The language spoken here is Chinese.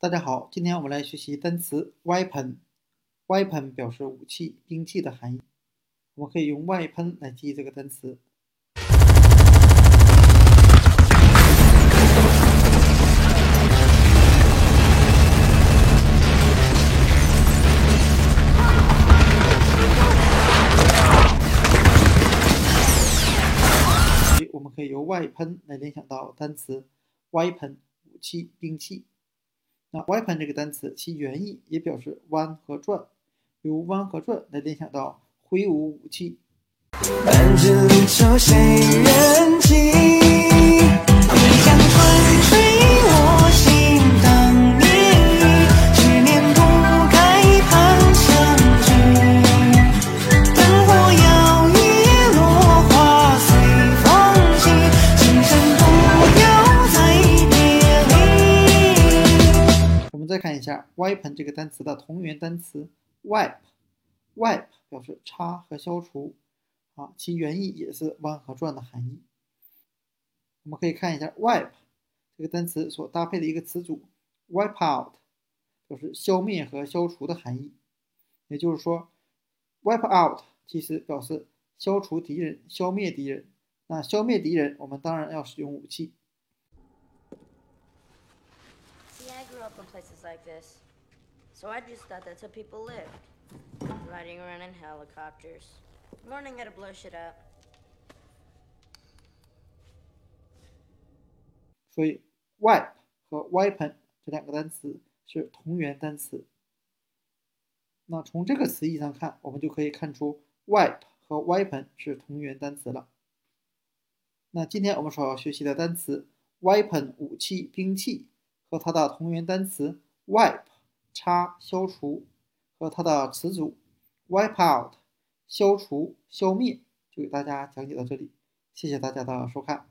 大家好，今天我们来学习单词 weapon。weapon 表示武器、兵器的含义。我们可以用外喷来记忆这个单词。我们可以由外喷来联想到单词 weapon，武器、兵器。那 weapon 这个单词，其原意也表示弯和转，由弯和转来联想到挥舞武器。再看一下 wipe 这个单词的同源单词 wipe，wipe 表示擦和消除，啊，其原意也是弯和转的含义。我们可以看一下 wipe 这个单词所搭配的一个词组 wipe out，表示消灭和消除的含义。也就是说，wipe out 其实表示消除敌人、消灭敌人。那消灭敌人，我们当然要使用武器。Grew up in places like this. So I just thought that's how people lived. Riding around in helicopters. Learning how to blow shit up. 所以，wipe 和 weapon 这两个单词是同源单词。那从这个词义上看，我们就可以看出 wipe 和 weapon 是同源单词了。那今天我们所要学习的单词 weapon 武器、兵器。和它的同源单词 wipe 擦消除和它的词组 wipe out 消除消灭，就给大家讲解到这里，谢谢大家的收看。